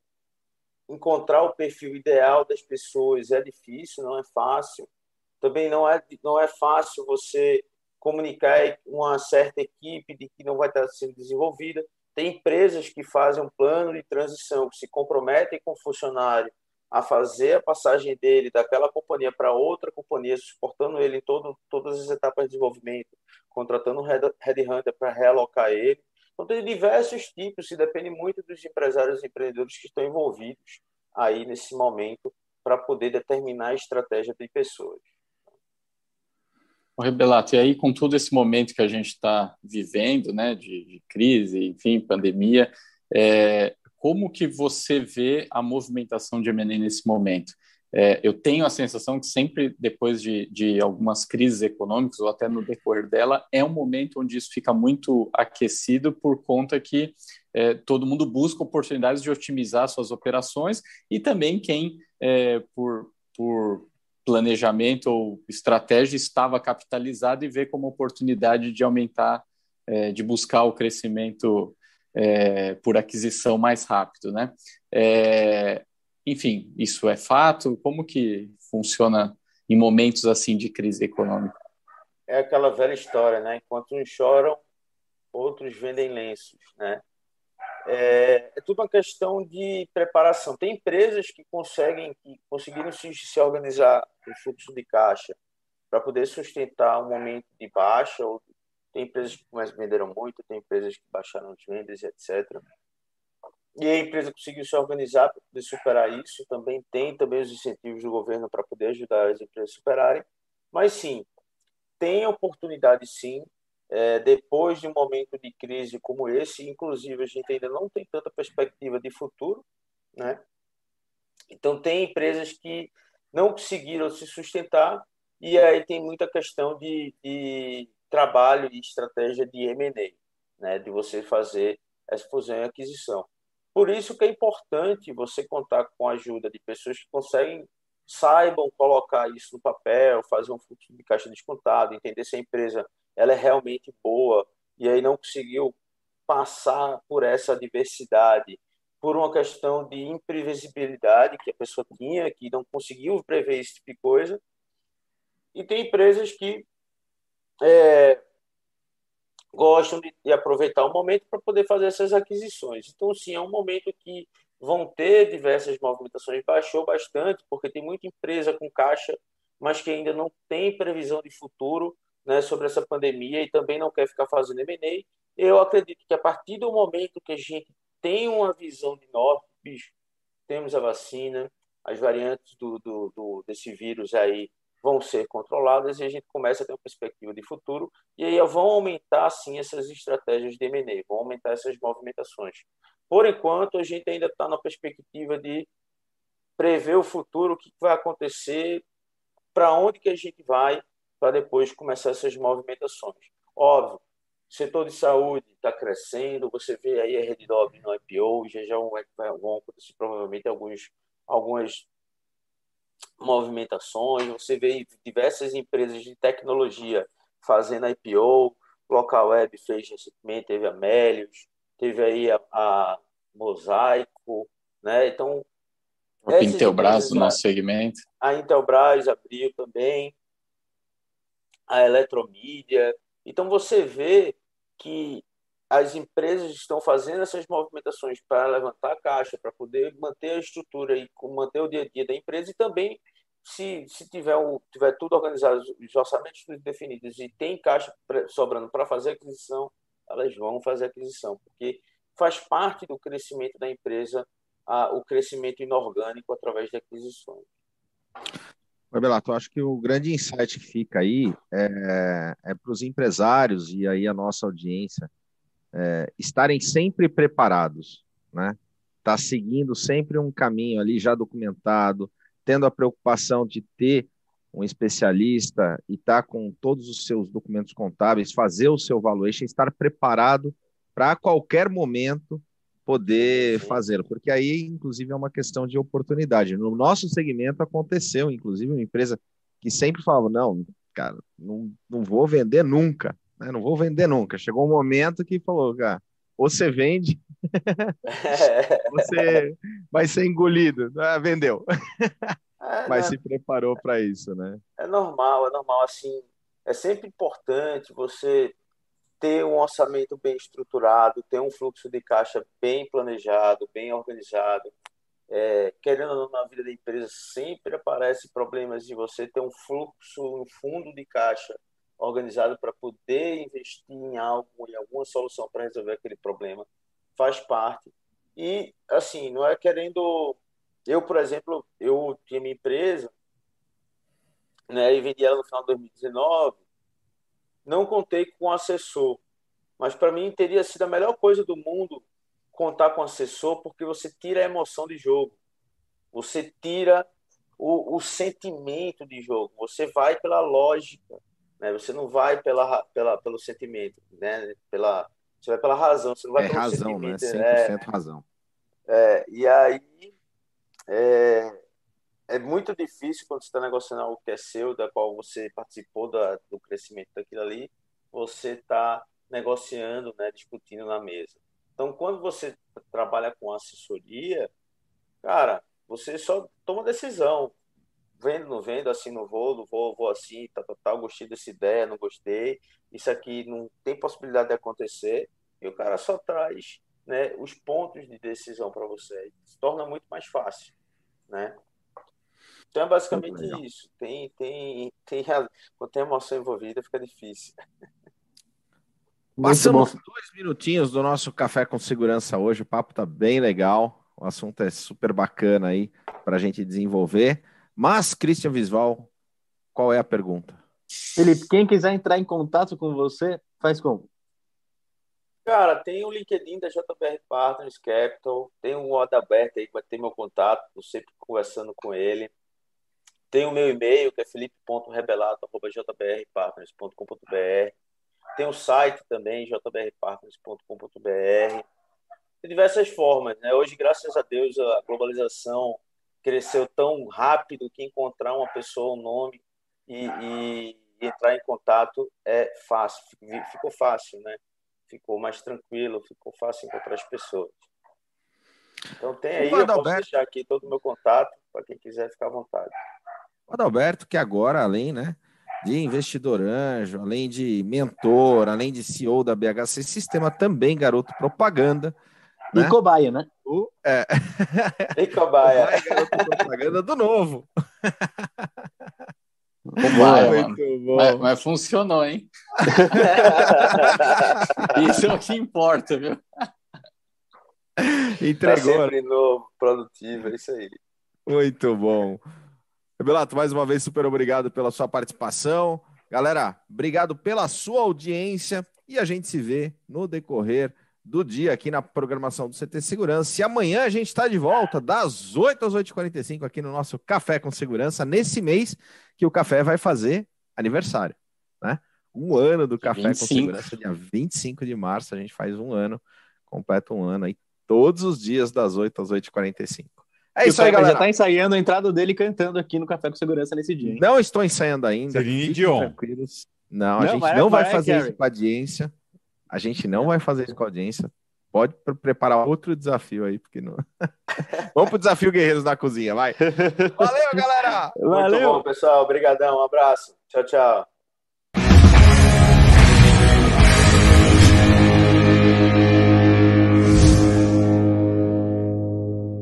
encontrar o perfil ideal das pessoas é difícil, não é fácil. Também não é, não é fácil você comunicar uma certa equipe de que não vai estar sendo desenvolvida. Tem empresas que fazem um plano de transição, que se comprometem com o funcionário a fazer a passagem dele daquela companhia para outra companhia, suportando ele em todo, todas as etapas de desenvolvimento, contratando um headhunter para realocar ele. Então, tem diversos tipos, e depende muito dos empresários e empreendedores que estão envolvidos aí nesse momento para poder determinar a estratégia de pessoas. Rebelato, e aí com todo esse momento que a gente está vivendo, né, de, de, crise, enfim, pandemia, é, como que você vê a movimentação de M&A nesse momento? É, eu tenho a sensação que sempre depois de, de, algumas crises econômicas ou até no decorrer dela é um momento onde isso fica muito aquecido por conta que é, todo mundo busca oportunidades de otimizar suas operações e também quem é, por, por planejamento ou estratégia estava capitalizado e vê como oportunidade de aumentar, é, de buscar o crescimento é, por aquisição mais rápido, né? É, enfim, isso é fato? Como que funciona em momentos assim de crise econômica? É aquela velha história, né? Enquanto uns choram, outros vendem lenços, né? É, é, tudo uma questão de preparação. Tem empresas que conseguem, que conseguiram se, se organizar em fluxo de caixa para poder sustentar um momento de baixa. Ou, tem empresas que venderam muito, tem empresas que baixaram as vendas, etc. E a empresa conseguiu se organizar para poder superar isso. Também tem também os incentivos do governo para poder ajudar as empresas a superarem. Mas sim, tem oportunidade sim é, depois de um momento de crise como esse, inclusive a gente ainda não tem tanta perspectiva de futuro, né? Então tem empresas que não conseguiram se sustentar e aí tem muita questão de, de trabalho e estratégia de M&A, né? De você fazer essa fusão e aquisição. Por isso que é importante você contar com a ajuda de pessoas que conseguem saibam colocar isso no papel, fazer um fluxo de caixa descontado, entender se a empresa ela é realmente boa e aí não conseguiu passar por essa adversidade por uma questão de imprevisibilidade que a pessoa tinha, que não conseguiu prever esse tipo de coisa. E tem empresas que é, gostam de, de, aproveitar o momento para poder fazer essas aquisições. Então, sim, é um momento que vão ter diversas movimentações. Baixou bastante, porque tem muita empresa com caixa, mas que ainda não tem previsão de futuro né, sobre essa pandemia e também não quer ficar fazendo M&A. Eu acredito que a partir do momento que a gente tem uma visão de norte, bicho, temos a vacina, as variantes do, do, do, desse vírus aí vão ser controladas e a gente começa a ter uma perspectiva de futuro e aí vão aumentar sim essas estratégias de M&A, vão aumentar essas movimentações. Por enquanto, a gente ainda está na perspectiva de prever o futuro, o que vai acontecer, para onde que a gente vai, para depois começar essas movimentações. Óbvio, o setor de saúde está crescendo, você vê aí a Redditor no IPO, já já vão acontecer provavelmente alguns, algumas movimentações, você vê diversas empresas de tecnologia fazendo IPO, Local Web fez recentemente, teve a Melios, teve aí a, a Mosaico, né? Então, a Intelbras no nosso segmento. A Intelbras abriu também a eletromídia. Então você vê que as empresas estão fazendo essas movimentações para levantar a caixa, para poder manter a estrutura e manter o dia a dia da empresa e também se, se tiver, o, tiver tudo organizado, os orçamentos definidos e tem caixa sobrando para fazer aquisição, elas vão fazer aquisição, porque faz parte do crescimento da empresa a, o crescimento inorgânico através de aquisições. Belato, acho que o grande insight que fica aí é, é para os empresários e aí a nossa audiência é, estarem sempre preparados, né? Tá seguindo sempre um caminho ali já documentado, tendo a preocupação de ter um especialista e estar tá com todos os seus documentos contábeis, fazer o seu valuation, estar preparado para qualquer momento poder fazê-lo, porque aí, inclusive, é uma questão de oportunidade. No nosso segmento aconteceu, inclusive, uma empresa que sempre falava: não, cara, não, não vou vender nunca, né? não vou vender nunca. Chegou um momento que falou, cara, ou você vende, você vai ser engolido. Ah, vendeu. É, Mas né? se preparou para isso, né? É normal, é normal. Assim, é sempre importante você ter um orçamento bem estruturado, ter um fluxo de caixa bem planejado, bem organizado. É, querendo ou não, na vida da empresa sempre aparecem problemas de você ter um fluxo, um fundo de caixa organizado para poder investir em algo, em alguma solução para resolver aquele problema. Faz parte. E, assim, não é querendo... Eu, por exemplo, eu tinha minha empresa né, e vendi ela no final de 2019 não contei com assessor, mas para mim teria sido a melhor coisa do mundo contar com assessor, porque você tira a emoção de jogo, você tira o, o sentimento de jogo, você vai pela lógica, né? Você não vai pela, pela pelo sentimento, né? Pela você vai pela razão, você não vai é pelo razão, né? sentimento, né? 100% é, razão. É, e aí é, é muito difícil quando você está negociando algo que é seu, da qual você participou da, do crescimento daquilo ali, você está negociando, né, discutindo na mesa. Então, quando você trabalha com assessoria, cara, você só toma decisão. Vendo, não vendo, assim, não vou, não vou, vou assim, tá, tá, tá, gostei dessa ideia, não gostei, isso aqui não tem possibilidade de acontecer, e o cara só traz né, os pontos de decisão para você. Se torna muito mais fácil, né? Então é basicamente isso. Tem, tem, tem, quando tem emoção envolvida, fica difícil. Passamos dois minutinhos do nosso Café com Segurança hoje. O papo tá bem legal. O assunto é super bacana aí para a gente desenvolver. Mas, Christian Visval, qual é a pergunta? Felipe, quem quiser entrar em contato com você, faz como? Cara, tem o LinkedIn da JBR Partners Capital, tem um Word aberto aí que vai ter meu contato, estou sempre conversando com ele. Tem o meu e-mail, que é felipe.rebelato.jbrpartners.com.br. Tem o site também, jbrpartners.com.br. Tem diversas formas. Né? Hoje, graças a Deus, a globalização cresceu tão rápido que encontrar uma pessoa, um nome e, e entrar em contato é fácil. Ficou fácil, né? Ficou mais tranquilo, ficou fácil encontrar as pessoas. Então tem aí, eu posso deixar aqui todo o meu contato para quem quiser ficar à vontade. O Adalberto, que agora, além né, de investidor anjo, além de mentor, além de CEO da BHC Sistema, também garoto propaganda. Né? E cobaia, né? O, é. E cobaia. cobaia garoto propaganda do novo. Cobaia, mas, mas, funcionou, hein? Isso é o que importa, viu? Entregou. Tá sempre novo, produtivo, é isso aí. Muito bom. Belato, mais uma vez, super obrigado pela sua participação. Galera, obrigado pela sua audiência e a gente se vê no decorrer do dia aqui na programação do CT Segurança. E amanhã a gente está de volta, das 8 às 8h45, aqui no nosso Café com Segurança, nesse mês que o café vai fazer aniversário, né? Um ano do Café 25. com Segurança, dia 25 de março, a gente faz um ano, completa um ano aí, todos os dias das 8 às 8h45. É isso aí, galera. Já tá ensaiando a entrada dele cantando aqui no Café com Segurança nesse dia. Hein? Não estou ensaiando ainda. Celine Dion. Não, a não, gente vai, não vai, vai fazer Gary. isso com a audiência. A gente não vai fazer isso com a audiência. Pode preparar outro desafio aí, porque não. Vamos pro desafio Guerreiros na Cozinha, vai. Valeu, galera! Valeu, Muito bom, pessoal. Obrigadão. Um abraço. Tchau, tchau.